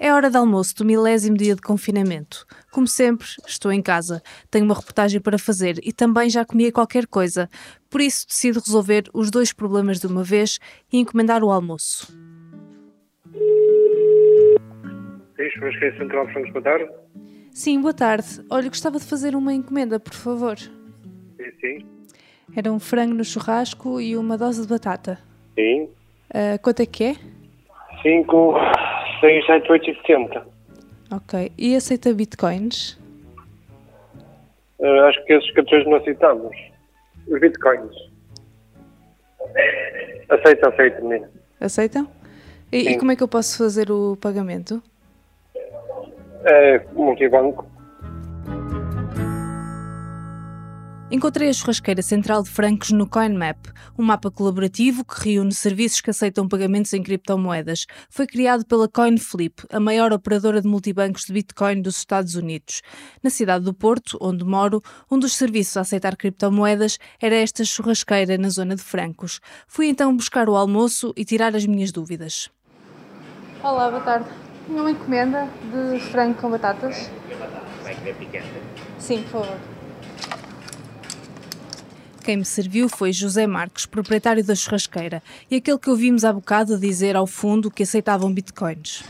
É hora de almoço do milésimo dia de confinamento. Como sempre, estou em casa, tenho uma reportagem para fazer e também já comia qualquer coisa. Por isso, decido resolver os dois problemas de uma vez e encomendar o almoço. Sim, Central de boa tarde. Sim, boa tarde. Olha, gostava de fazer uma encomenda, por favor. Sim, sim. Era um frango no churrasco e uma dose de batata. Sim. Ah, quanto é que é? 5, 6, 7, 8 e 70. Ok. E aceita bitcoins? Uh, acho que esses cartões não aceitamos. Os bitcoins. Aceita, aceita, menina. Aceitam? E, e como é que eu posso fazer o pagamento? É multibanco. Encontrei a churrasqueira central de francos no CoinMap, um mapa colaborativo que reúne serviços que aceitam pagamentos em criptomoedas. Foi criado pela CoinFlip, a maior operadora de multibancos de Bitcoin dos Estados Unidos. Na cidade do Porto, onde moro, um dos serviços a aceitar criptomoedas era esta churrasqueira na zona de francos. Fui então buscar o almoço e tirar as minhas dúvidas. Olá, boa tarde. Tinha uma encomenda de frango com batatas? Vai querer picante. Sim, por favor. Quem me serviu foi José Marques, proprietário da churrasqueira, e aquele que ouvimos há bocado dizer ao fundo que aceitavam bitcoins.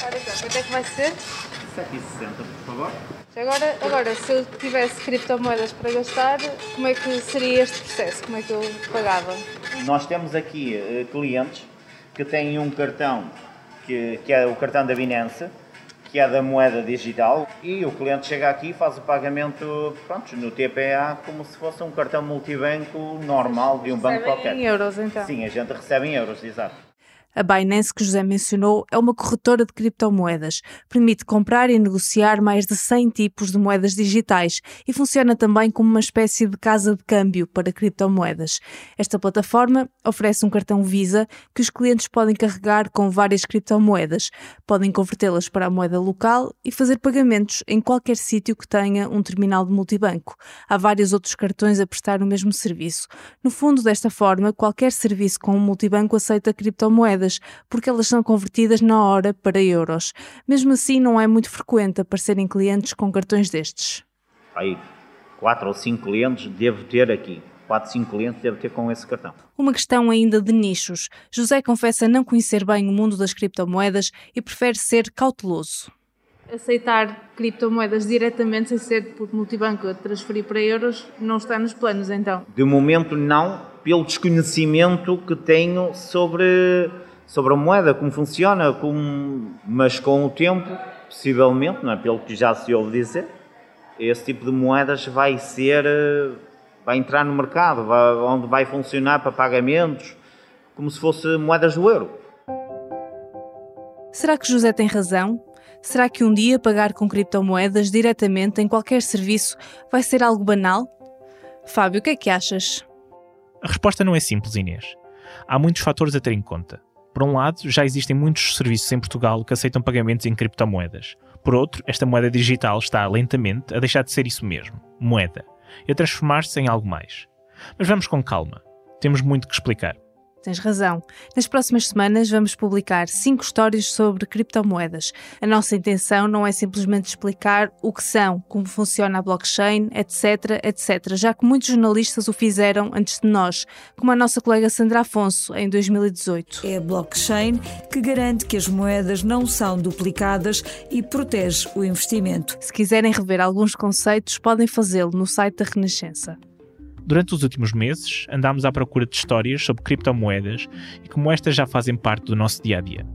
Ora, então, quanto é que vai ser? 7,60, por favor. Agora, agora, se eu tivesse criptomoedas para gastar, como é que seria este processo? Como é que eu pagava? Nós temos aqui eh, clientes que têm um cartão que, que é o cartão da Binance, que é da moeda digital, e o cliente chega aqui e faz o pagamento pronto, no TPA como se fosse um cartão multibanco normal de um banco qualquer. Em euros, então. Sim, a gente recebe em euros, exato. A Binance que José mencionou é uma corretora de criptomoedas. Permite comprar e negociar mais de 100 tipos de moedas digitais e funciona também como uma espécie de casa de câmbio para criptomoedas. Esta plataforma oferece um cartão Visa que os clientes podem carregar com várias criptomoedas. Podem convertê-las para a moeda local e fazer pagamentos em qualquer sítio que tenha um terminal de multibanco. Há vários outros cartões a prestar o mesmo serviço. No fundo, desta forma, qualquer serviço com um multibanco aceita criptomoedas, porque elas são convertidas na hora para euros. Mesmo assim, não é muito frequente aparecerem clientes com cartões destes. Aí, 4 ou 5 clientes devo ter aqui. 4, 5 clientes devo ter com esse cartão. Uma questão ainda de nichos. José confessa não conhecer bem o mundo das criptomoedas e prefere ser cauteloso. Aceitar criptomoedas diretamente sem ser por multibanco a transferir para euros não está nos planos, então. De momento não, pelo desconhecimento que tenho sobre, sobre a moeda, como funciona, como, mas com o tempo, possivelmente, não é? pelo que já se ouve dizer, esse tipo de moedas vai ser, eh, vai entrar no mercado, vai- onde vai funcionar para pagamentos, como se fosse moedas do euro. Será que José tem razão? Será que um dia pagar com criptomoedas diretamente em qualquer serviço vai ser algo banal? Fábio, o que é que achas? A resposta não é simples, Inês. Há muitos fatores a ter em conta. Por um lado, já existem muitos serviços em Portugal que aceitam pagamentos em criptomoedas. Por outro, esta moeda digital está lentamente a deixar de ser isso mesmo, moeda, e a transformar-se em algo mais. Mas vamos com calma. Temos muito que explicar. Tens razão. Nas próximas semanas vamos publicar cinco histórias sobre criptomoedas. A nossa intenção não é simplesmente explicar o que são, como funciona a blockchain, etc, etc, já que muitos jornalistas o fizeram antes de nós, como a nossa colega Sandra Afonso, em 2018. É a blockchain que garante que as moedas não são duplicadas e protege o investimento. Se quiserem rever alguns conceitos, podem fazê-lo no site da Renascença. Durante os últimos meses, andámos à procura de histórias sobre criptomoedas e como estas já fazem parte do nosso dia a dia.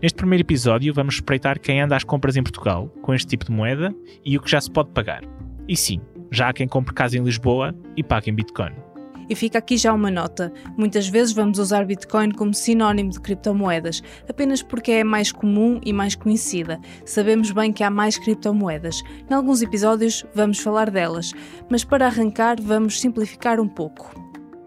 Neste primeiro episódio, vamos espreitar quem anda às compras em Portugal com este tipo de moeda e o que já se pode pagar. E sim, já há quem compre casa em Lisboa e pague em Bitcoin. E fica aqui já uma nota. Muitas vezes vamos usar Bitcoin como sinónimo de criptomoedas, apenas porque é mais comum e mais conhecida. Sabemos bem que há mais criptomoedas. Em alguns episódios vamos falar delas, mas para arrancar vamos simplificar um pouco.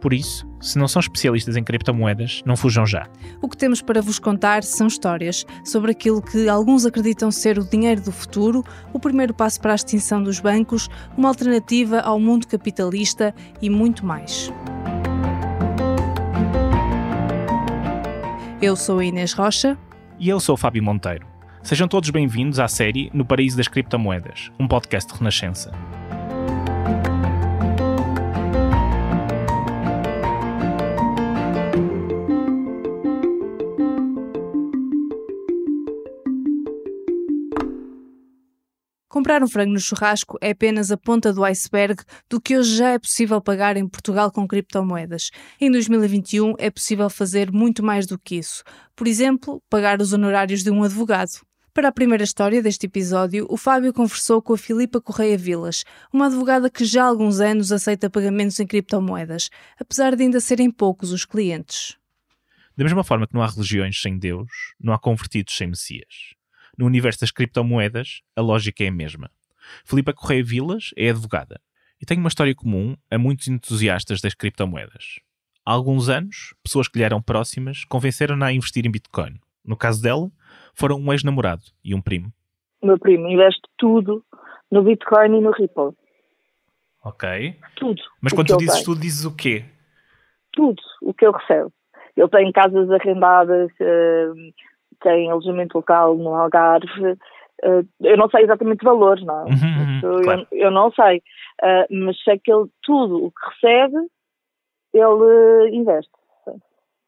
Por isso, se não são especialistas em criptomoedas, não fujam já. O que temos para vos contar são histórias sobre aquilo que alguns acreditam ser o dinheiro do futuro, o primeiro passo para a extinção dos bancos, uma alternativa ao mundo capitalista e muito mais. Eu sou a Inês Rocha. E eu sou o Fábio Monteiro. Sejam todos bem-vindos à série No Paraíso das Criptomoedas, um podcast de Renascença. Comprar um frango no churrasco é apenas a ponta do iceberg do que hoje já é possível pagar em Portugal com criptomoedas. Em 2021 é possível fazer muito mais do que isso. Por exemplo, pagar os honorários de um advogado. Para a primeira história deste episódio, o Fábio conversou com a Filipa Correia Vilas, uma advogada que já há alguns anos aceita pagamentos em criptomoedas, apesar de ainda serem poucos os clientes. Da mesma forma que não há religiões sem Deus, não há convertidos sem Messias. No universo das criptomoedas, a lógica é a mesma. Filipa Correia Vilas é advogada e tem uma história comum a muitos entusiastas das criptomoedas. Há alguns anos, pessoas que lhe eram próximas convenceram-na a investir em Bitcoin. No caso dela, foram um ex-namorado e um primo. Meu primo investe tudo no Bitcoin e no Ripple. Ok. Tudo. Mas quando tu dizes tem. tudo, dizes o quê? Tudo o que eu recebo. Ele tem casas arrendadas, tem alojamento local no Algarve. eh, eu não sei exatamente valores, não. Uhum, uhum, Isso eu- claro. eu, não sei. Eh, mas sei que ele, tudo o que recebe, ele eh, investe.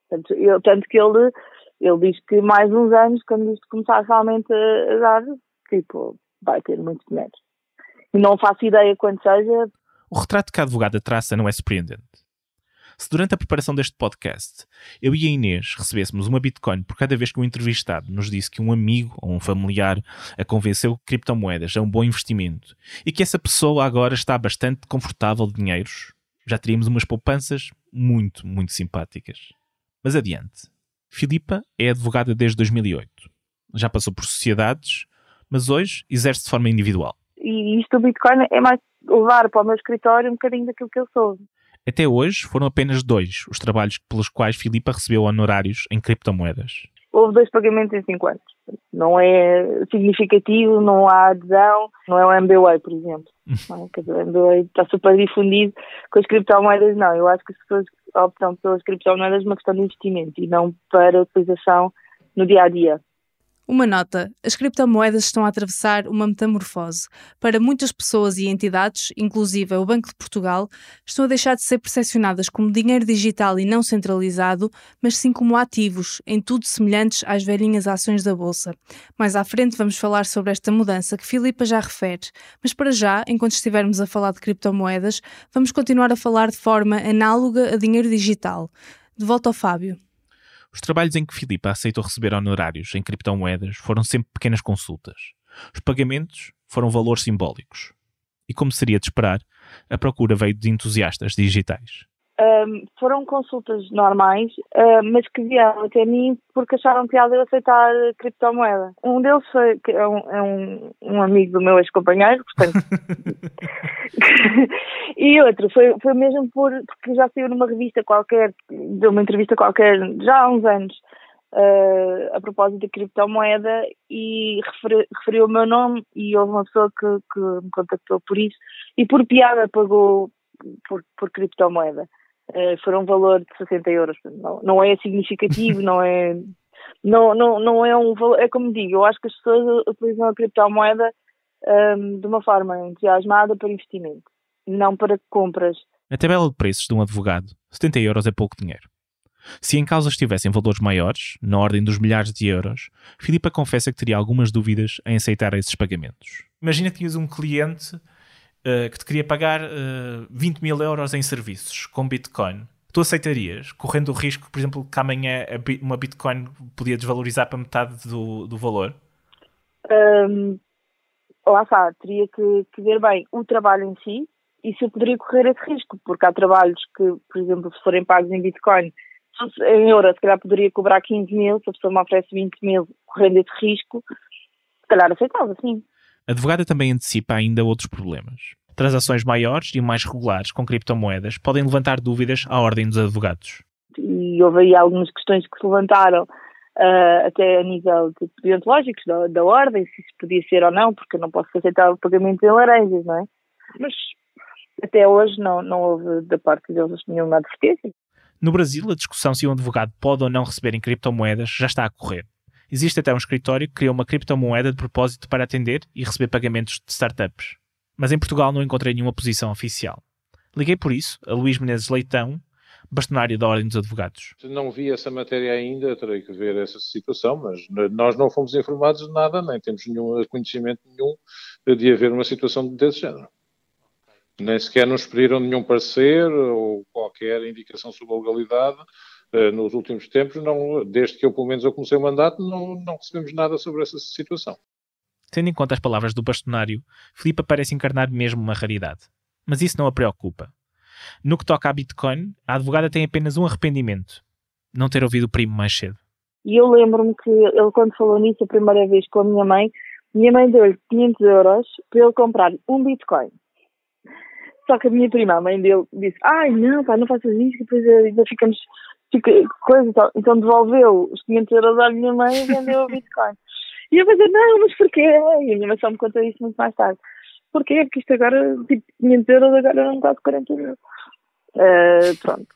Tanto, eu- tanto que ele, ele diz que mais uns anos, quando isto começar realmente a, a dar, tipo, vai ter muito dinheiro. E não faço ideia quando seja, O retrato que a advogada traça não é surpreendente. Se durante a preparação deste podcast eu e a Inês recebêssemos uma Bitcoin por cada vez que um entrevistado nos disse que um amigo ou um familiar a convenceu que criptomoedas é um bom investimento e que essa pessoa agora está bastante confortável de dinheiros, já teríamos umas poupanças muito, muito simpáticas. Mas adiante. Filipa é advogada desde 2008. Já passou por sociedades, mas hoje exerce de forma individual. e isto do Bitcoin é mais levar para o meu escritório um bocadinho daquilo que eu sou. Até hoje foram apenas dois os trabalhos pelos quais Filipa recebeu honorários em criptomoedas. Houve dois pagamentos em cinco anos. Não é significativo, não há adesão, não é o MBWay, por exemplo. Não é? O MBWay está super difundido com as criptomoedas, não. Eu acho que as pessoas optam pelas criptomoedas uma questão de investimento e não para utilização no dia a dia. Uma nota: as criptomoedas estão a atravessar uma metamorfose. Para muitas pessoas e entidades, inclusive o Banco de Portugal, estão a deixar de ser percepcionadas como dinheiro digital e não centralizado, mas sim como ativos, em tudo semelhantes às velhinhas ações da Bolsa. Mais à frente vamos falar sobre esta mudança que Filipa já refere, mas para já, enquanto estivermos a falar de criptomoedas, vamos continuar a falar de forma análoga a dinheiro digital. De volta ao Fábio. Os trabalhos em que Filipa aceitou receber honorários em criptomoedas foram sempre pequenas consultas. Os pagamentos foram valores simbólicos. E como seria de esperar, a procura veio de entusiastas digitais. Ahm, foram consultas normais, ah, mas que vieram até mim porque acharam piada eu aceitar criptomoeda. Um deles foi, que é um, é um, um amigo do meu ex-companheiro, portanto. e outro foi, foi mesmo por, porque já saiu numa revista qualquer, deu uma entrevista qualquer, já há uns anos, ah, a propósito da criptomoeda e referi- referiu o meu nome e houve uma pessoa que, que me contactou por isso e por piada pagou por, por criptomoeda. Eh, foram um valor de 60 euros. Não, não é significativo, não é. Não, não, não é um valor. É como digo, eu acho que as pessoas utilizam a criptomoeda ehm, de uma forma entusiasmada para investimento, não para compras. Na tabela de preços de um advogado, 70 euros é pouco dinheiro. Se em causa estivessem valores maiores, na ordem dos milhares de euros, Filipa confessa que teria algumas dúvidas em aceitar esses pagamentos. Imagina que tinhas um cliente eh, que te queria pagar eh, 20 mil euros em serviços com Bitcoin. Tu aceitarias, correndo o risco, por exemplo, que amanhã uma Bitcoin podia desvalorizar para metade do, do valor? Ehm, lá está, teria que, que ver bem o trabalho em si e se eu poderia correr esse risco, porque há trabalhos que, por exemplo, se forem pagos em Bitcoin, em euros, se calhar poderia cobrar 15 mil, se a pessoa me oferece 20 mil correndo esse risco, se calhar aceitava, sim. A advogada também antecipa ainda outros problemas. Transações maiores e mais regulares com criptomoedas podem levantar dúvidas à ordem dos advogados. E houve aí algumas questões que se levantaram, ah, até a nível de deontológicos da, da ordem, se isso podia ser ou não, porque eu não posso aceitar o pagamento em laranjas, não é? Mas até hoje não, não houve da parte deles nenhuma advertência. No Brasil, a discussão se um advogado pode ou não receber em criptomoedas já está a correr. Existe até um escritório que criou uma criptomoeda de propósito para atender e receber pagamentos de startups. Mas em Portugal não encontrei nenhuma posição oficial. Liguei por isso a Luís Menezes Leitão, bastonário da Ordem dos Advogados. Não vi essa matéria ainda, terei que ver essa situação, mas nós não fomos informados de nada, nem temos nenhum conhecimento nenhum de haver uma situação desse género. Nem sequer nos pediram nenhum parecer ou qualquer indicação sobre a legalidade. Uh, nos últimos tempos, não, desde que eu, pelo menos, eu comecei o mandato, não, não recebemos nada sobre essa situação. Tendo em conta as palavras do bastonário, Filipe parece encarnar mesmo uma raridade. Mas isso não a preocupa. No que toca a Bitcoin, a advogada tem apenas um arrependimento: não ter ouvido o primo mais cedo. E eu lembro-me que ele, quando falou nisso a primeira vez com a minha mãe, minha mãe deu-lhe 500 euros para ele comprar um Bitcoin. Só que a minha prima, a mãe dele, disse: Ai, não, pá, não faças isso, que depois ainda ficamos. Coisa, então, então devolveu os 500 euros à minha mãe e vendeu o Bitcoin. E eu pensei: Não, mas porquê? E a minha mãe só me contou isso muito mais tarde. Porquê? Porque isto agora, tipo, 500 euros agora está de 40 mil. Uh, pronto.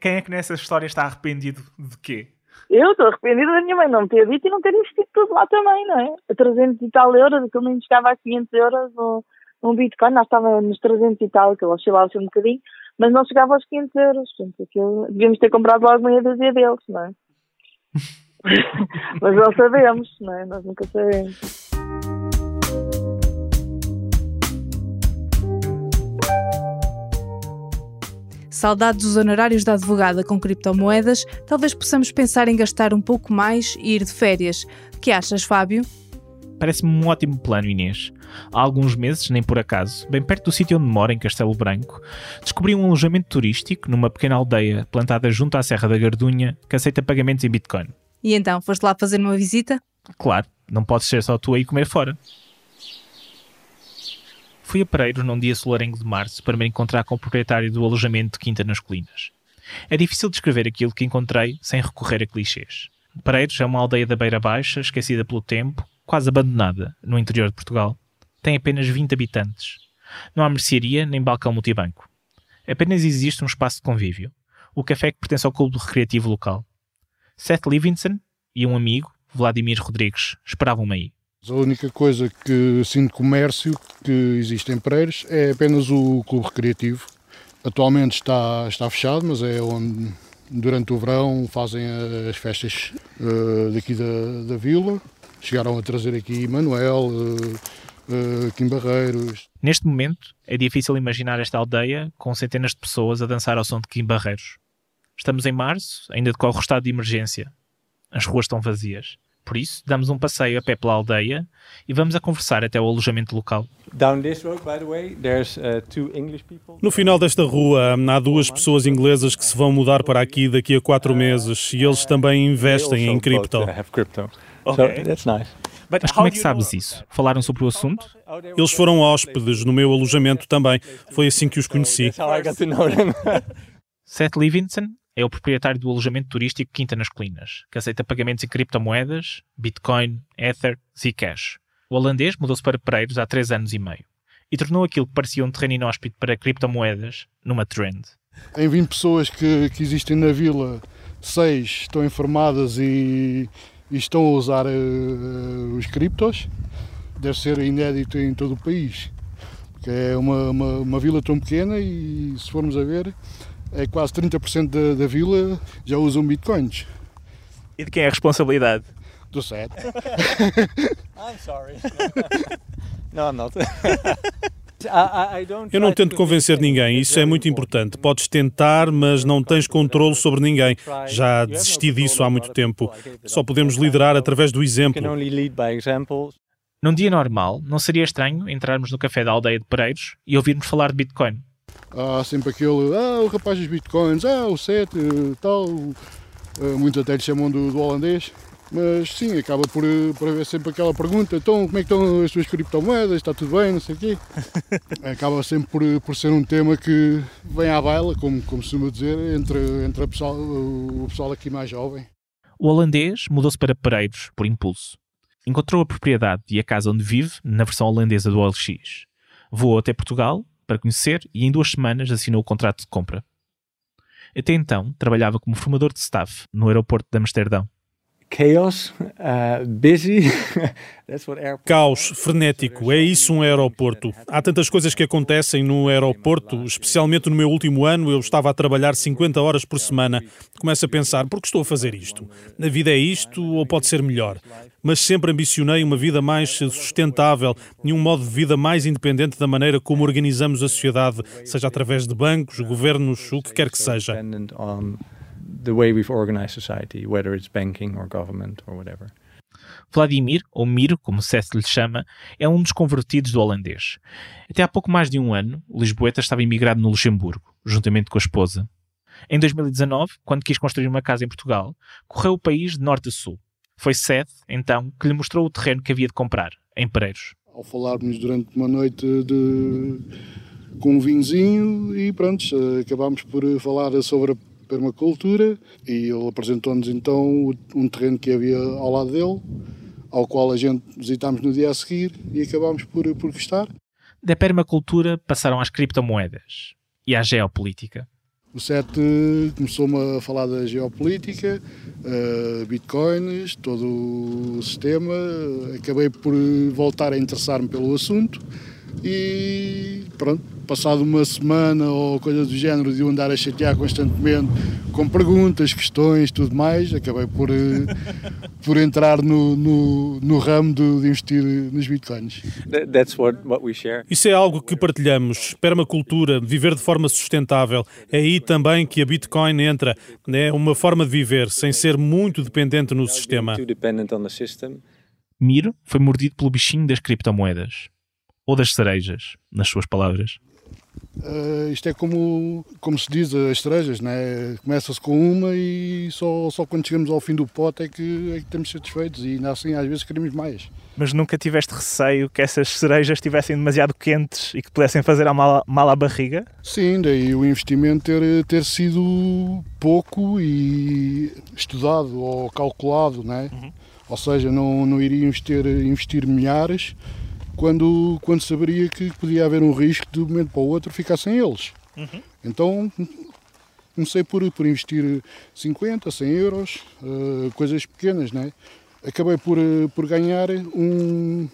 Quem é que nessa história está arrependido de quê? Eu estou arrependida da minha mãe não ter dito e não ter investido tudo lá também, não é? A 300 e tal euros, aquilo nem chegava a 500 euros no, um Bitcoin, nós estávamos nos 300 e tal, que ele oscilava assim um bocadinho, mas não chegava aos 500 euros. Portanto, aquilo, devíamos ter comprado logo meia dúzia deles, não é? mas não sabemos, não é? Nós nunca sabemos. Saudades dos honorários da advogada com criptomoedas, talvez possamos pensar em gastar um pouco mais e ir de férias. O que achas, Fábio? Parece-me um ótimo plano, Inês. Há alguns meses, nem por acaso, bem perto do sítio onde moro, em Castelo Branco, descobri um alojamento turístico numa pequena aldeia plantada junto à Serra da Gardunha que aceita pagamentos em Bitcoin. E então, foste lá fazer uma visita? Claro, não podes ser só tu aí comer fora. Fui a Pereiro num dia solarengo de março para me encontrar com o proprietário do alojamento de Quinta nas Colinas. É difícil descrever aquilo que encontrei sem recorrer a clichês. Pereiros é uma aldeia da Beira Baixa, esquecida pelo tempo, quase abandonada, no interior de Portugal. Tem apenas 20 habitantes. Não há mercearia nem balcão multibanco. Apenas existe um espaço de convívio. O café que pertence ao clube recreativo local. Seth Livingston e um amigo, Vladimir Rodrigues, esperavam-me aí. A única coisa que assim de comércio que existe em Pereiros é apenas o clube recreativo. Atualmente está, está fechado, mas é onde durante o verão fazem as festas uh, daqui da, da vila. Chegaram a trazer aqui Manuel, uh, uh, Kim Barreiros. Neste momento é difícil imaginar esta aldeia com centenas de pessoas a dançar ao som de Kim Barreiros. Estamos em março, ainda decorre o estado de emergência. As ruas estão vazias. Por isso, damos um passeio a pé pela aldeia e vamos a conversar até o alojamento local. Uh, no final desta rua há duas pessoas inglesas que se vão mudar para aqui daqui a quatro meses e eles também investem em cripto. Mas como é que sabes isso? Falaram sobre o assunto? Eles foram hóspedes no meu alojamento também. Foi assim que os conheci. Seth Livingston é o proprietário do alojamento turístico Quinta nas Colinas, que aceita pagamentos em criptomoedas, Bitcoin, Ether, Zcash. O holandês mudou-se para Pereiros há três anos e meio e tornou aquilo que parecia um terreno inóspito para criptomoedas numa trend. Em 20 pessoas que, que existem na vila, seis estão informadas e, e estão a usar uh, os criptos. Deve ser inédito em todo o país, porque é uma, uma, uma vila tão pequena e se formos a ver, é quase 30% da, da vila já usam bitcoins. E de quem é a responsabilidade? Do SET. I'm sorry. no, I'm not. Eu não tento convencer ninguém, isso é muito importante. Podes tentar, mas não tens controle sobre ninguém. Já desisti disso há muito tempo. Só podemos liderar através do exemplo. Num dia normal, não seria estranho entrarmos no café da aldeia de Pereiros e ouvirmos falar de Bitcoin. Há sempre aquele, ah, o rapaz dos bitcoins, ah, o set, tal. Uh, muitos até lhe chamam do, do, holandês. Mas sim, acaba por, por haver sempre aquela pergunta: então, como é que estão as suas criptomoedas? Está tudo bem? Não sei o quê. acaba sempre por, por ser um tema que vem à baila, como, como se costuma dizer, entre, entre pessoal, o pessoal aqui mais jovem. O holandês mudou-se para Pereiros por impulso. Encontrou a propriedade e a casa onde vive na versão holandesa do OLX. Voou até Portugal para conhecer e em duas semanas assinou o contrato de compra. Até então, trabalhava como formador de staff no aeroporto de Amsterdão. Chaos, uh, busy. Caos, frenético, é isso um aeroporto. Há tantas coisas que acontecem no aeroporto, especialmente no meu último ano, eu estava a trabalhar 50 horas por semana. Começo a pensar, por que estou a fazer isto? A vida é isto ou pode ser melhor? Mas sempre ambicionei uma vida mais sustentável e um modo de vida mais independente da maneira como organizamos a sociedade, seja através de bancos, governos, o que quer que seja. The way we've organized society, whether it's banking or government or whatever. Vladimir, ou Miro, como Seth lhe chama, é um dos convertidos do holandês. Até há pouco mais de um ano, o Lisboeta estava imigrado no Luxemburgo, juntamente com a esposa. Em 2019, quando quis construir uma casa em Portugal, correu o país de norte a sul. Foi Seth, então, que lhe mostrou o terreno que havia de comprar, em Pereiros. Ao falarmos durante uma noite de... com um vinhozinho e pronto, acabámos por falar sobre a permacultura e ele apresentou-nos então um terreno que havia ao lado dele ao qual a gente visitámos no dia a seguir e acabámos por, por gostar. Da permacultura passaram às criptomoedas e à geopolítica. O SET começou-me a falar da geopolítica, uh, bitcoins, todo o sistema. Acabei por voltar a interessar-me pelo assunto e pronto, passado uma semana ou coisa do género de eu andar a chatear constantemente com perguntas, questões, tudo mais, acabei por, eh, por entrar no, no, no ramo de, de, investir nos bitcoins. That's what, what we share. Isso é algo que partilhamos. Permacultura, viver de forma sustentável. É aí também que a Bitcoin entra. É uma forma de viver sem ser muito dependente no sistema. Miro foi mordido pelo bichinho das criptomoedas. Ou das cerejas, nas suas palavras. Uh, isto é como, como se diz as cerejas, né? começa-se com uma e só, só quando chegamos ao fim do pote é que, é que estamos satisfeitos e ainda assim às vezes queremos mais. Mas nunca tiveste receio que essas cerejas estivessem demasiado quentes e que pudessem fazer mal, mal à barriga? Sim, daí o investimento ter, ter sido pouco e estudado ou calculado, né? Uhum. ou seja, não, não iria investir, investir milhares quando, quando saberia que podia haver um risco de um momento para o outro ficar sem eles. Uhum. Então comecei por, por investir 50, 100 euros, uh, coisas pequenas, né? Acabei por, uh, por ganhar um,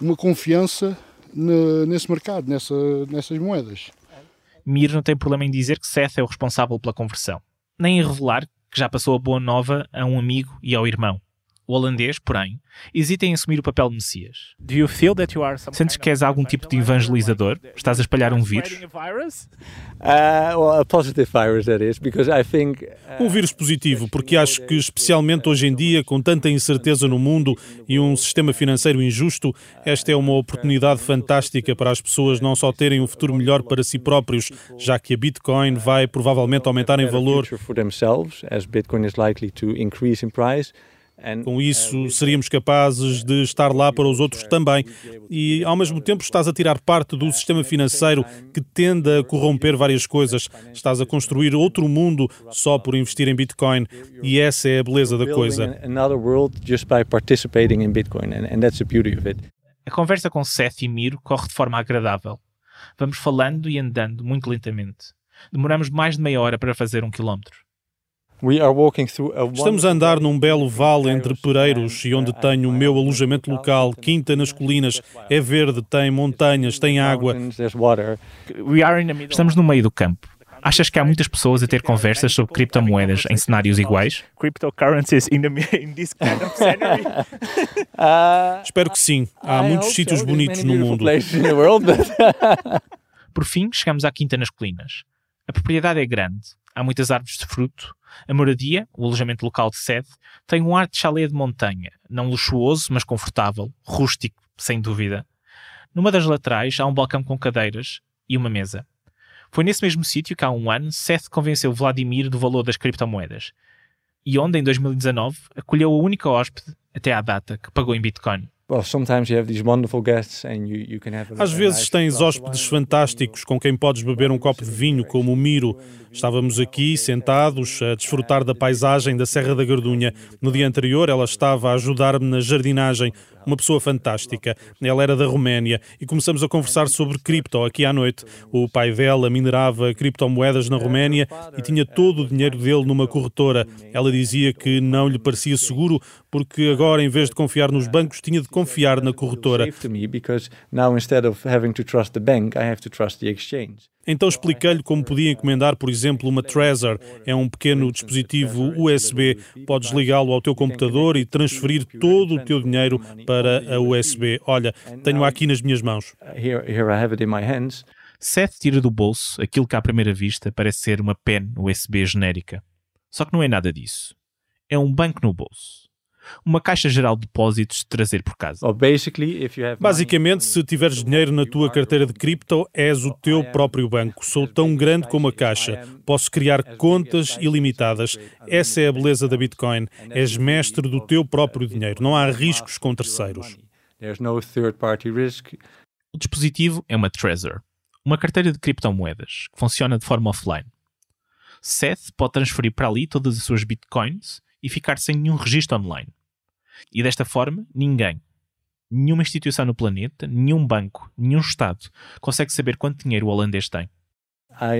uma confiança na, nesse mercado, nessa, nessas moedas. Mir não tem problema em dizer que Seth é o responsável pela conversão, nem em revelar que já passou a boa nova a um amigo e ao irmão. O holandês, porém, hesita em assumir o papel de Messias. Sentes que és algum tipo de evangelizador? Estás a espalhar um vírus? Uh, um vírus positivo, porque acho que, especialmente hoje em dia, com tanta incerteza no mundo e um sistema financeiro injusto, esta é uma oportunidade fantástica para as pessoas não só terem um futuro melhor para si próprios, já que a Bitcoin vai provavelmente aumentar em valor. Com isso, seríamos capazes de estar lá para os outros também. E, ao mesmo tempo, estás a tirar parte do sistema financeiro que tende a corromper várias coisas. Estás a construir outro mundo só por investir em Bitcoin. E essa é a beleza da coisa. A conversa com Seth e Miro corre de forma agradável. Vamos falando e andando muito lentamente. Demoramos mais de meia hora para fazer um quilómetro. Estamos a andar num belo vale entre pereiros e onde tenho o meu alojamento local, Quinta nas Colinas. É verde, tem montanhas, tem água. Estamos no meio do campo. Achas que há muitas pessoas a ter conversas sobre criptomoedas em cenários iguais? Espero que sim. Há muitos sítios bonitos no mundo. Por fim, chegamos à Quinta nas Colinas. A propriedade é grande, há muitas árvores de fruto. A moradia, o alojamento local de sede, tem um ar de chalé de montanha, não luxuoso, mas confortável, rústico, sem dúvida. Numa das laterais há um balcão com cadeiras e uma mesa. Foi nesse mesmo sítio que há um ano Seth convenceu Vladimir do valor das criptomoedas e onde, em 2019, acolheu a única hóspede, até à data, que pagou em Bitcoin. Às vezes tens hóspedes fantásticos com quem podes beber um copo de vinho, como o Miro. Estávamos aqui sentados a desfrutar da paisagem da Serra da Gardunha. No dia anterior, ela estava a ajudar-me na jardinagem. Uma pessoa fantástica. Ela era da Roménia e começamos a conversar sobre cripto aqui à noite. O pai dela minerava criptomoedas na Roménia e tinha todo o dinheiro dele numa corretora. Ela dizia que não lhe parecia seguro porque agora, em vez de confiar nos bancos, tinha de confiar na corretora. Então expliquei-lhe como podia encomendar, por exemplo, uma Trezor. É um pequeno dispositivo USB. Podes ligá-lo ao teu computador e transferir todo o teu dinheiro para a USB. Olha, tenho aqui nas minhas mãos. Seth tira do bolso aquilo que à primeira vista parece ser uma pen USB genérica. Só que não é nada disso. É um banco no bolso uma caixa geral de depósitos de trazer por casa. Basicamente, se tiveres dinheiro na tua carteira de cripto, és o teu próprio banco. Sou tão grande como a caixa. Posso criar contas ilimitadas. Essa é a beleza da Bitcoin. És mestre do teu próprio dinheiro. Não há riscos com terceiros. O dispositivo é uma Trezor, uma carteira de criptomoedas que funciona de forma offline. Seth pode transferir para ali todas as suas bitcoins e ficar sem nenhum registro online. E desta forma, ninguém, nenhuma instituição no planeta, nenhum banco, nenhum Estado consegue saber quanto dinheiro o holandês tem.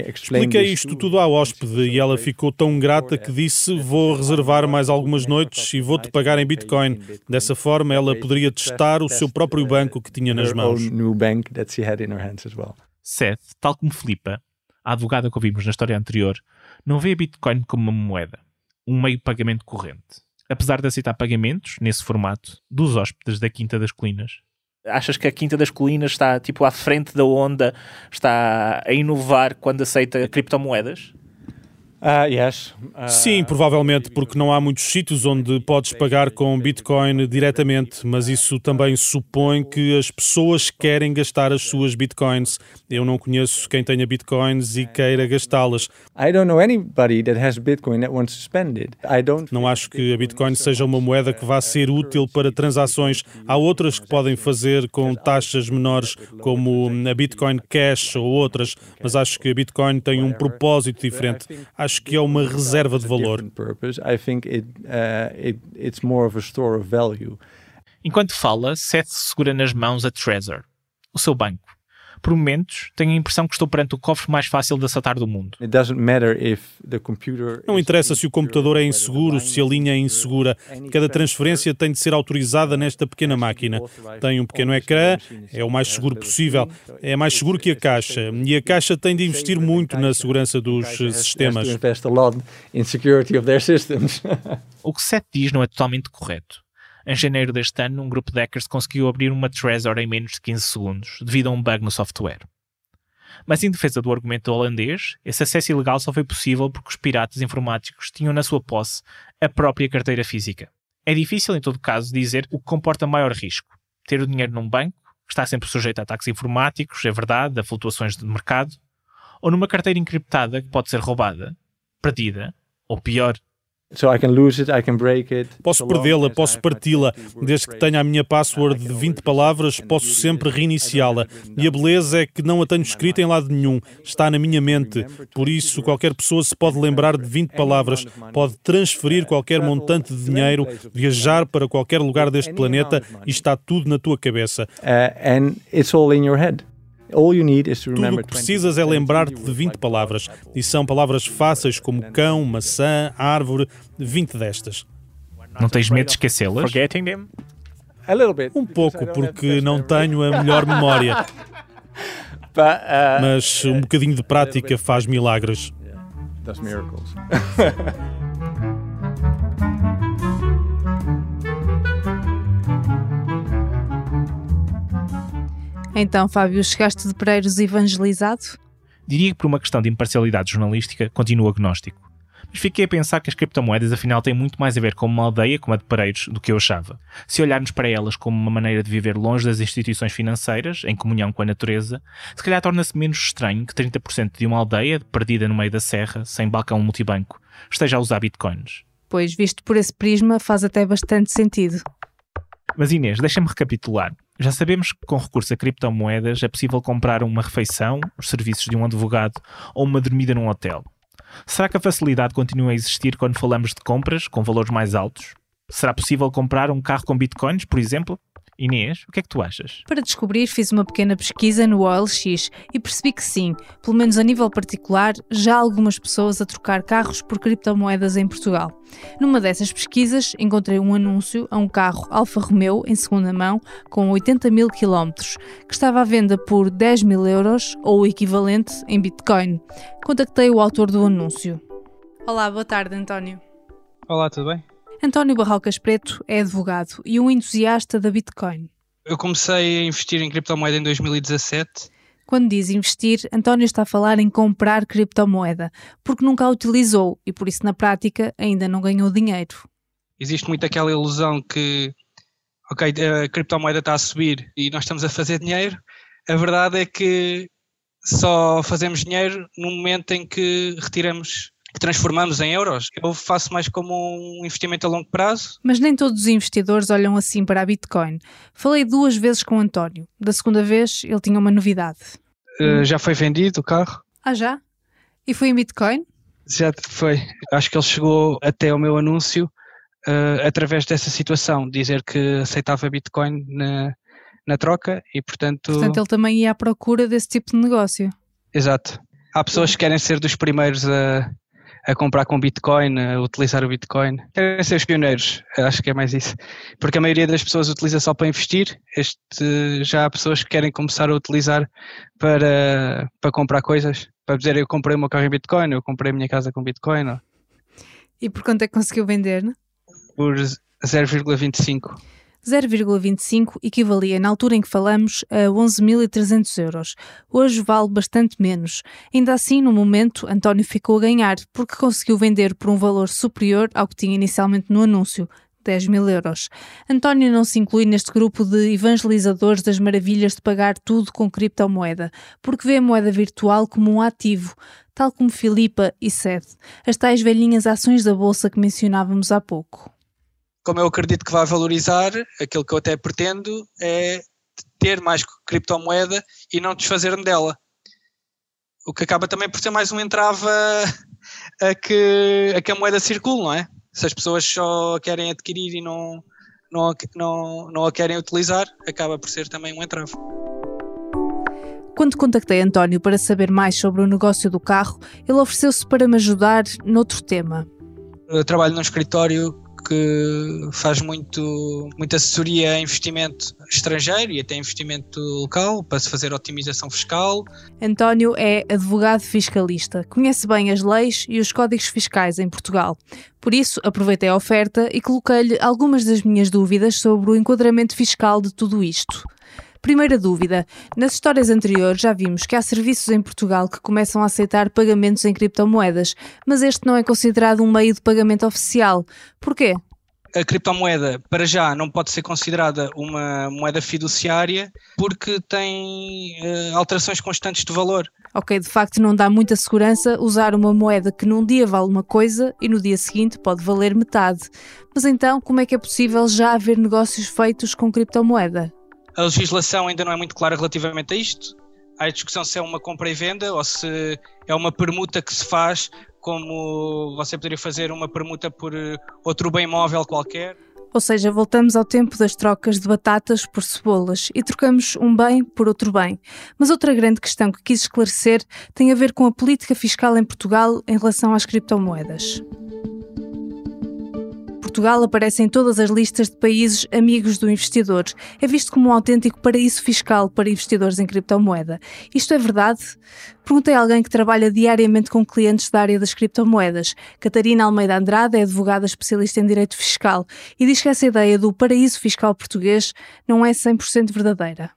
Expliquei isto tudo à hóspede e ela ficou tão grata que disse: Vou reservar mais algumas noites e vou-te pagar em Bitcoin. Dessa forma, ela poderia testar o seu próprio banco que tinha nas mãos. Seth, tal como Filipa, a advogada que ouvimos na história anterior, não vê a Bitcoin como uma moeda, um meio de pagamento corrente. Apesar de aceitar pagamentos, nesse formato, dos hóspedes da Quinta das Colinas. Achas que a Quinta das Colinas está tipo à frente da onda, está a inovar quando aceita criptomoedas? Uh, yes. Uh, Sim, provavelmente, porque não há muitos sítios onde podes pagar com Bitcoin diretamente, mas isso também supõe que as pessoas querem gastar as suas Bitcoins. Eu não conheço quem tenha Bitcoins e queira gastá-las. Não acho que a Bitcoin seja uma moeda que vá ser útil para transações. Há outras que podem fazer com taxas menores, como a Bitcoin Cash ou outras, mas acho que a Bitcoin tem um propósito diferente acho que é uma reserva de valor. Uh, Enquanto fala, Seth segura nas mãos a Trezor, o seu banco por momentos, tenho a impressão que estou perante o cofre mais fácil de assaltar do mundo. Não interessa se o computador é inseguro, se a linha é insegura. Cada transferência tem de ser autorizada nesta pequena máquina. Tem um pequeno ecrã, é o mais seguro possível. É mais seguro que a caixa. E a caixa tem de investir muito na segurança dos sistemas. o que Seth diz não é totalmente correto. Em janeiro deste ano, um grupo de hackers conseguiu abrir uma Trezor em menos de 15 segundos, devido a um bug no software. Mas em defesa do argumento holandês, esse acesso ilegal só foi possível porque os piratas informáticos tinham na sua posse a própria carteira física. É difícil, em todo caso, dizer o que comporta maior risco. Ter o dinheiro num banco, que está sempre sujeito a ataques informáticos, é verdade, a flutuações de mercado, ou numa carteira encriptada que pode ser roubada, perdida, ou pior, Posso perdê-la, posso parti-la. Desde que tenha a minha password de 20 palavras, posso sempre reiniciá-la. E a beleza é que não a tenho escrita em lado nenhum. Está na minha mente. Por isso, qualquer pessoa se pode lembrar de 20 palavras, pode transferir qualquer montante de dinheiro, viajar para qualquer lugar deste planeta e está tudo na tua cabeça. Uh, and it's all in your head. Tudo o que precisas é lembrar-te de 20 palavras, e são palavras fáceis como cão, maçã, árvore, 20 destas. Não tens medo de esquecê-las? Um pouco, porque não tenho a melhor memória. Uh, Mas um bocadinho de prática faz milagres. Então, Fábio, chegaste de Pereiros evangelizado? Diria que por uma questão de imparcialidade jornalística continuo agnóstico. Mas fiquei a pensar que as criptomoedas afinal têm muito mais a ver com uma aldeia como a de Pereiros do que eu achava. Se olharmos para elas como uma maneira de viver longe das instituições financeiras, em comunhão com a natureza, se calhar torna-se menos estranho que 30% de uma aldeia, perdida no meio da serra, sem balcão multibanco, esteja a usar bitcoins. Pois, visto por esse prisma, faz até bastante sentido. Mas Inês, deixa-me recapitular. Já sabemos que com recurso a criptomoedas é possível comprar uma refeição, os serviços de um advogado ou uma dormida num hotel. Será que a facilidade continua a existir quando falamos de compras com valores mais altos? Será possível comprar um carro com bitcoins, por exemplo? Inês, o que é que tu achas? Para descobrir, fiz uma pequena pesquisa no OLX e percebi que sim, pelo menos a nível particular, já há algumas pessoas a trocar carros por criptomoedas em Portugal. Numa dessas pesquisas, encontrei um anúncio a um carro Alfa Romeo em segunda mão com 80 mil quilómetros, que estava à venda por 10 mil euros ou o equivalente em Bitcoin. Contactei o autor do anúncio. Olá, boa tarde, António. Olá, tudo bem? António Barrocas Preto é advogado e um entusiasta da Bitcoin. Eu comecei a investir em criptomoeda em 2017. Quando diz investir, António está a falar em comprar criptomoeda, porque nunca a utilizou e por isso na prática ainda não ganhou dinheiro. Existe muito aquela ilusão que, ok, a criptomoeda está a subir e nós estamos a fazer dinheiro. A verdade é que só fazemos dinheiro no momento em que retiramos que transformamos em euros. Eu faço mais como um investimento a longo prazo. Mas nem todos os investidores olham assim para a Bitcoin. Falei duas vezes com o António. Da segunda vez, ele tinha uma novidade. Uh, já foi vendido o carro. Ah, já? E foi em Bitcoin? Já foi. Acho que ele chegou até o meu anúncio uh, através dessa situação, dizer que aceitava Bitcoin na, na troca e, portanto. Portanto, ele também ia à procura desse tipo de negócio. Exato. Há pessoas que querem ser dos primeiros a, a comprar com Bitcoin, a utilizar o Bitcoin. Querem ser os pioneiros, acho que é mais isso. Porque a maioria das pessoas utiliza só para investir, este, já há pessoas que querem começar a utilizar para, para comprar coisas. Para dizer, eu comprei o meu carro em Bitcoin, eu comprei a minha casa com Bitcoin. Ou... E por quanto é que conseguiu vender? Né? Por 0,25. 0,25 equivalia, na altura em que falamos, a 11.300 euros. Hoje vale bastante menos. Ainda assim, no momento, António ficou a ganhar, porque conseguiu vender por um valor superior ao que tinha inicialmente no anúncio, 10 mil euros. António não se inclui neste grupo de evangelizadores das maravilhas de pagar tudo com criptomoeda, porque vê a moeda virtual como um ativo, tal como Filipa e Sede, as tais velhinhas ações da bolsa que mencionávamos há pouco como eu acredito que vai valorizar, aquilo que eu até pretendo é ter mais criptomoeda e não desfazer-me dela. O que acaba também por ser mais um entrave a, a, que, a que a moeda circule, não é? Se as pessoas só a querem adquirir e não, não, não, não a querem utilizar, acaba por ser também um entrave. Quando contactei António para saber mais sobre o negócio do carro, ele ofereceu-se para me ajudar noutro tema. Eu trabalho num escritório que faz muito, muita assessoria a investimento estrangeiro e até investimento local para se fazer otimização fiscal. António é advogado fiscalista, conhece bem as leis e os códigos fiscais em Portugal. Por isso, aproveitei a oferta e coloquei-lhe algumas das minhas dúvidas sobre o enquadramento fiscal de tudo isto. Primeira dúvida: nas histórias anteriores já vimos que há serviços em Portugal que começam a aceitar pagamentos em criptomoedas, mas este não é considerado um meio de pagamento oficial. Porquê? a criptomoeda, para já, não pode ser considerada uma moeda fiduciária porque tem uh, alterações constantes de valor. Ok, de facto não dá muita segurança usar uma moeda que num dia vale uma coisa e no dia seguinte pode valer metade. Mas então, como é que é possível já haver negócios feitos com criptomoeda? A legislação ainda não é muito clara relativamente a isto. Há a discussão se é uma compra e venda ou se é uma permuta que se faz, como você poderia fazer uma permuta por eh, outro bem móvel qualquer. Ou seja, voltamos ao tempo das trocas de batatas por cebolas e trocamos um bem por outro bem. Mas outra grande questão que quis esclarecer tem a ver com a política fiscal em Portugal em relação às criptomoedas. Portugal aparece em todas as listas de países amigos do investidor. É visto como um autêntico paraíso fiscal para investidores em criptomoeda. Isto é verdade? Perguntei a alguém que trabalha diariamente com clientes da área das criptomoedas. Catarina Almeida Andrade é advogada especialista em direito fiscal e diz que essa ideia do paraíso fiscal português não é 100% verdadeira.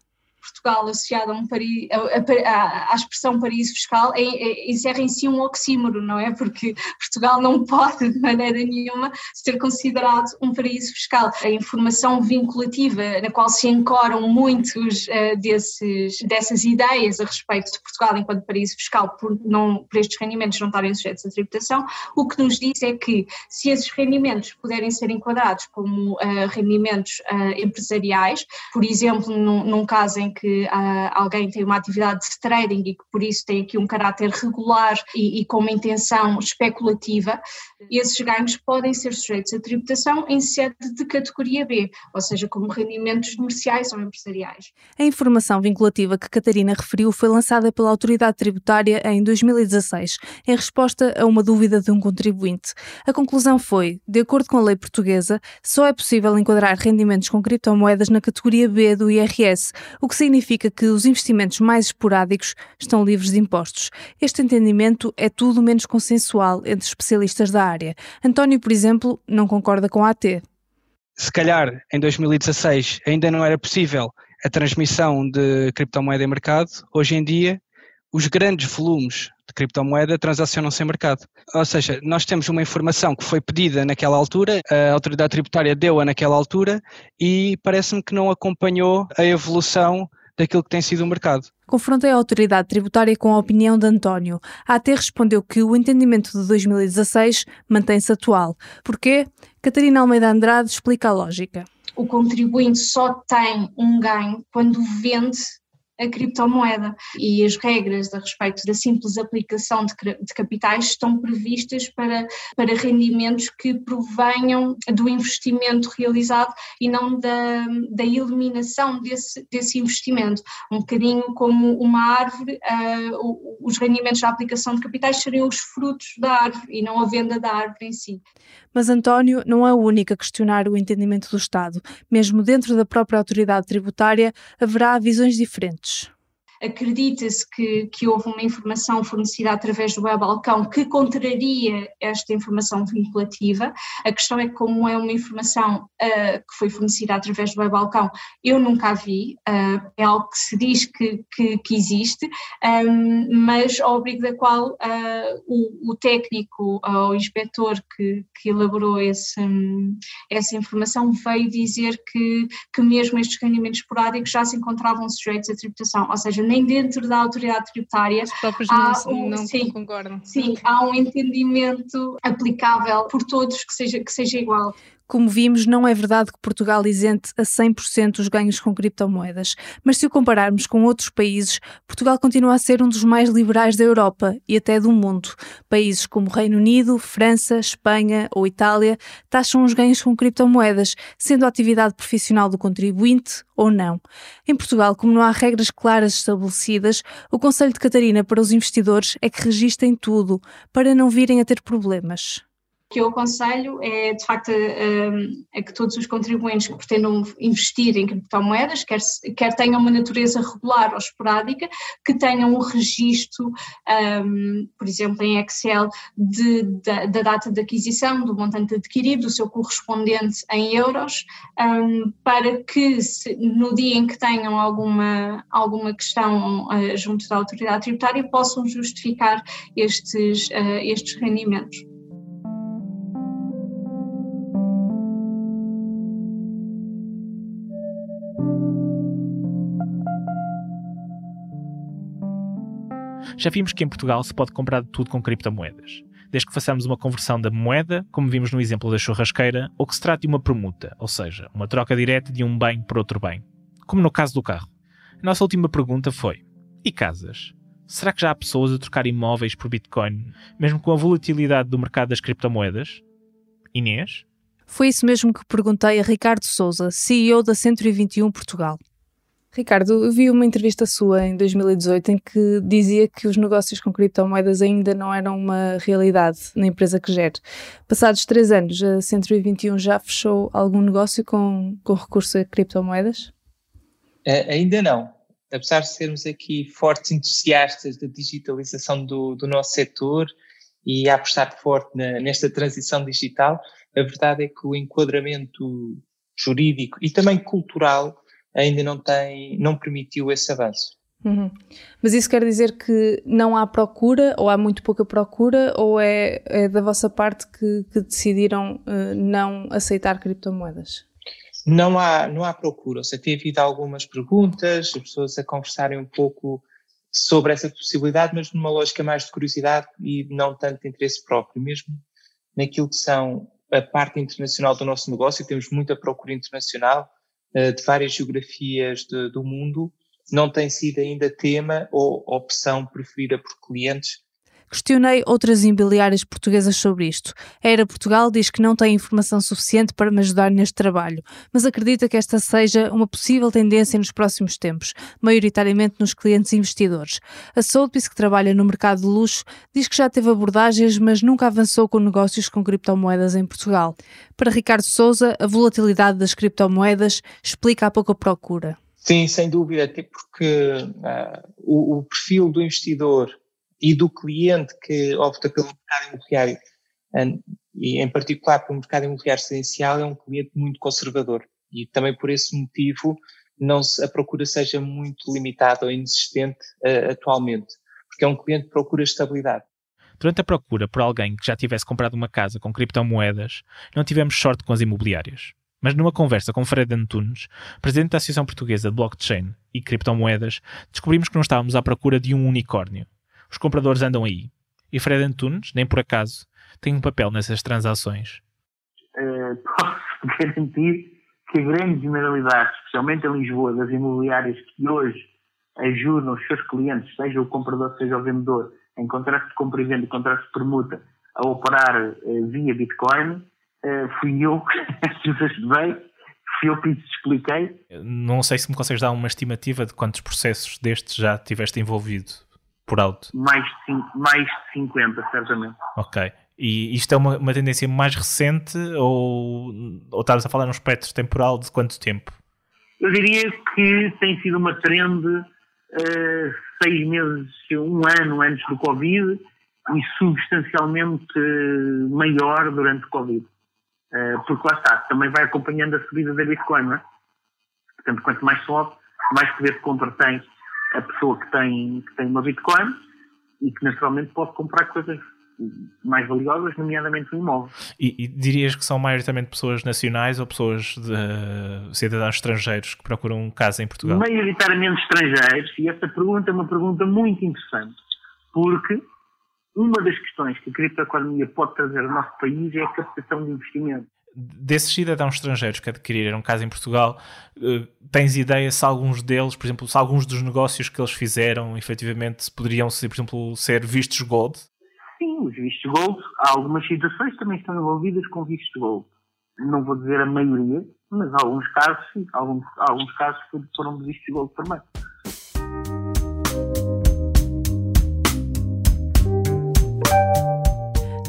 Portugal associado a um paraíso, a, a, à expressão paraíso fiscal é, é, encerra em si um oxímoro, não é? Porque Portugal não pode de maneira nenhuma ser considerado um paraíso fiscal. A informação vinculativa na qual se encoram muitos uh, desses, dessas ideias a respeito de Portugal enquanto paraíso fiscal por, não, por estes rendimentos não estarem sujeitos à tributação, o que nos diz é que se esses rendimentos puderem ser enquadrados como uh, rendimentos uh, empresariais, por exemplo, num, num caso em que uh, alguém tem uma atividade de trading e que por isso tem aqui um caráter regular e, e com uma intenção especulativa, esses ganhos podem ser sujeitos à tributação em sede de categoria B, ou seja, como rendimentos comerciais ou empresariais. A informação vinculativa que Catarina referiu foi lançada pela autoridade tributária em 2016, em resposta a uma dúvida de um contribuinte. A conclusão foi, de acordo com a lei portuguesa, só é possível enquadrar rendimentos com criptomoedas na categoria B do IRS, o que significa que os investimentos mais esporádicos estão livres de impostos. Este entendimento é tudo menos consensual entre especialistas da área. António, por exemplo, não concorda com a AT. Se calhar em 2016 ainda não era possível a transmissão de criptomoeda em mercado, hoje em dia os grandes volumes de criptomoeda transacionam-se em mercado. Ou seja, nós temos uma informação que foi pedida naquela altura, a autoridade tributária deu-a naquela altura e parece-me que não acompanhou a evolução daquilo que tem sido o mercado. Confrontei a autoridade tributária com a opinião de António. A AT respondeu que o entendimento de 2016 mantém-se atual. Porquê? Catarina Almeida Andrade explica a lógica. O contribuinte só tem um ganho quando vende a criptomoeda e as regras a respeito da simples aplicação de, de, capitais estão previstas para, para rendimentos que provenham do investimento realizado e não da, da eliminação desse, desse investimento. Um bocadinho como uma árvore, uh, os rendimentos da aplicação de capitais seriam os frutos da árvore e não a venda da árvore em si. Mas António não é o único a questionar o entendimento do Estado. Mesmo dentro da própria autoridade tributária, haverá visões diferentes much. Acredita-se que, que houve uma informação fornecida através do web balcão que contraria esta informação vinculativa. A questão é que como é uma informação uh, que foi fornecida através do web balcão, eu nunca a vi, uh, é algo que se diz que, que, que existe, um, mas ao abrigo da qual uh, o, o, técnico ou o inspetor que, que elaborou esse, um, essa informação veio dizer que, que mesmo estes rendimentos esporádicos já se encontravam sujeitos à tributação, ou seja, nem dentro da autoridade tributária. Os próprios há não, um, não sim, concordam. Sim, há um entendimento aplicável por todos que seja, que seja igual. Como vimos, não é verdade que Portugal isente a 100% os ganhos com criptomoedas, mas se o compararmos com outros países, Portugal continua a ser um dos mais liberais da Europa e até do mundo. Países como Reino Unido, França, Espanha ou Itália taxam os ganhos com criptomoedas, sendo a atividade profissional do contribuinte ou não. Em Portugal, como não há regras claras estabelecidas, o conselho de Catarina para os investidores é que registrem tudo, para não virem a ter problemas que eu aconselho é, de facto, é que todos os contribuintes que pretendam investir em criptomoedas, quer, quer tenham uma natureza regular ou esporádica, que tenham um registro, um, por exemplo, em Excel, de, da, da, data de aquisição, do montante adquirido, do seu correspondente em euros, um, para que se, no dia em que tenham alguma, alguma questão uh, junto da autoridade tributária possam justificar estes, uh, estes rendimentos. Já vimos que em Portugal se pode comprar de tudo com criptomoedas, desde que façamos uma conversão da moeda, como vimos no exemplo da churrasqueira, ou que se trate de uma permuta, ou seja, uma troca direta de um bem por outro bem, como no caso do carro. A nossa última pergunta foi: e casas? Será que já há pessoas a trocar imóveis por Bitcoin, mesmo com a volatilidade do mercado das criptomoedas? Inês? Foi isso mesmo que perguntei a Ricardo Souza, CEO da 121 Portugal. Ricardo, vi uma entrevista sua em 2018 em que dizia que os negócios com criptomoedas ainda não eram uma realidade na empresa que gere. Passados três anos, a 121 já fechou algum negócio com, com recurso a criptomoedas? Ainda não. Apesar de sermos aqui fortes entusiastas da digitalização do, do nosso setor e a apostar forte na, nesta transição digital, a verdade é que o enquadramento jurídico e também cultural ainda não tem, não permitiu esse avanço. Uhum. Mas isso quer dizer que não há procura, ou há muito pouca procura, ou é, é da vossa parte que, que decidiram uh, não aceitar criptomoedas? Não há, não há procura, ou seja, tem havido algumas perguntas, as pessoas a conversarem um pouco sobre essa possibilidade, mas numa lógica mais de curiosidade e não tanto de interesse próprio, mesmo naquilo que são a parte internacional do nosso negócio, temos muita procura internacional de várias geografias de, do mundo, não tem sido ainda tema ou opção preferida por clientes. Questionei outras imobiliárias portuguesas sobre isto. A Era Portugal diz que não tem informação suficiente para me ajudar neste trabalho, mas acredita que esta seja uma possível tendência nos próximos tempos, maioritariamente nos clientes investidores. A Sotheby's, que trabalha no mercado de luxo, diz que já teve abordagens, mas nunca avançou com negócios com criptomoedas em Portugal. Para Ricardo Souza, a volatilidade das criptomoedas explica a pouca procura. Sim, sem dúvida, até porque uh, o, o, perfil do investidor e do cliente que opta pelo mercado imobiliário, e em particular pelo mercado imobiliário residencial, é um cliente muito conservador. E também por esse motivo não se, a procura seja muito limitada ou inexistente uh, atualmente, porque é um cliente que procura estabilidade. Durante a procura por alguém que já tivesse comprado uma casa com criptomoedas, não tivemos sorte com as imobiliárias. Mas numa conversa com Fred Antunes, presidente da Associação Portuguesa de Blockchain e Criptomoedas, descobrimos que não estávamos à procura de um unicórnio. Os compradores andam aí. E Fred Antunes, nem por acaso, tem um papel nessas transações. Uh, posso garantir que a grande generalidade, especialmente em Lisboa, das imobiliárias que hoje ajudam os seus clientes, seja o comprador, seja o vendedor, em contrato de compra e venda, contrato de permuta, a operar uh, via Bitcoin, uh, fui eu que os ajudei, fui eu que lhes expliquei. Não sei se me consegues dar uma estimativa de quantos processos destes já tiveste envolvido por alto. Mais de, mais de 50, certamente. Ok. E isto é uma, uma tendência mais recente ou, ou estás a falar num espectro temporal de quanto tempo? Eu diria que tem sido uma trend uh, seis meses, um ano antes do Covid e substancialmente uh, maior durante o Covid. Uh, porque lá está, também vai acompanhando a subida da Bitcoin, não é? Portanto, quanto mais sobe, mais poder de compra tem a pessoa que tem, que tem uma Bitcoin e que naturalmente pode comprar coisas mais valiosas, nomeadamente um imóvel. E, e, dirias que são maioritariamente pessoas nacionais ou pessoas de cidadãos estrangeiros que procuram casa em Portugal? Maioritariamente estrangeiros, e essa pergunta é uma pergunta muito interessante, porque uma das questões que a criptoeconomia pode trazer ao nosso país é a captação de investimento. Desses cidadãos estrangeiros que adquiriram casa em Portugal, eh, tens ideia se alguns deles, por exemplo, se alguns dos negócios que eles fizeram, efetivamente, poderiam, ser, por exemplo, ser vistos gold? Sim, os vistos gold, há algumas situações que também estão envolvidas com vistos gold. Não vou dizer a maioria, mas alguns casos, sim, alguns, alguns casos foram de vistos gold também.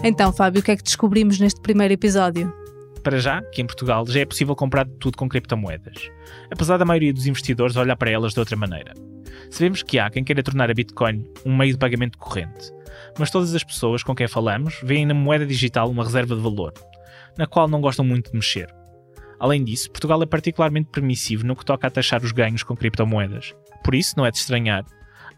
Então, Fábio, o que é que descobrimos neste primeiro episódio? Para já, que em Portugal já é possível comprar tudo com criptomoedas, apesar da maioria dos investidores olhar para elas de outra maneira. Sabemos que há quem queira tornar a Bitcoin um meio de pagamento corrente, mas todas as pessoas com quem falamos veem na moeda digital uma reserva de valor, na qual não gostam muito de mexer. Além disso, Portugal é particularmente permissivo no que toca a taxar os ganhos com criptomoedas. Por isso, não é de estranhar,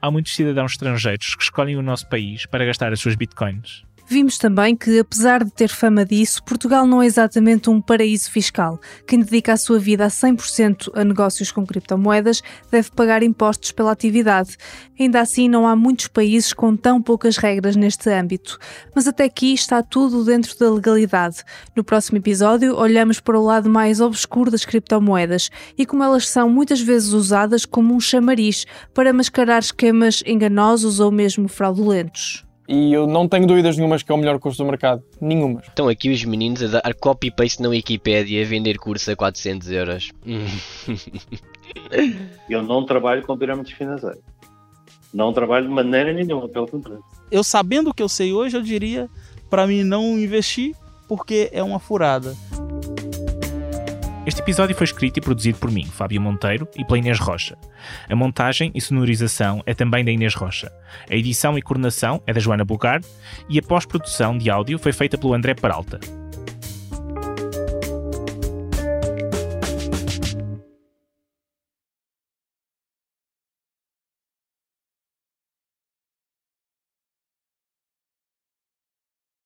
há muitos cidadãos estrangeiros que escolhem o nosso país para gastar as suas bitcoins. Vimos também que, apesar de ter fama disso, Portugal não é exatamente um paraíso fiscal. Quem dedica a sua vida a 100% a negócios com criptomoedas deve pagar impostos pela atividade. Ainda assim, não há muitos países com tão poucas regras neste âmbito. Mas até aqui está tudo dentro da legalidade. No próximo episódio, olhamos para o lado mais obscuro das criptomoedas e como elas são muitas vezes usadas como um chamariz para mascarar esquemas enganosos ou mesmo fraudulentos e eu não tenho dúvidas nenhumas que é o melhor curso do mercado. Nenhumas. Estão aqui os meninos a dar copy-paste na Wikipedia a vender curso a 400 euros. eu não trabalho com pirâmides financeiras. Não trabalho de maneira nenhuma, pelo contrário. Eu sabendo o que eu sei hoje, eu diria para mim não investir porque é uma furada. Este episódio foi escrito e produzido por mim, Fábio Monteiro, e pela Inês Rocha. A montagem e sonorização é também da Inês Rocha. A edição e coordenação é da Joana Bugar e a pós-produção de áudio foi feita pelo André Peralta.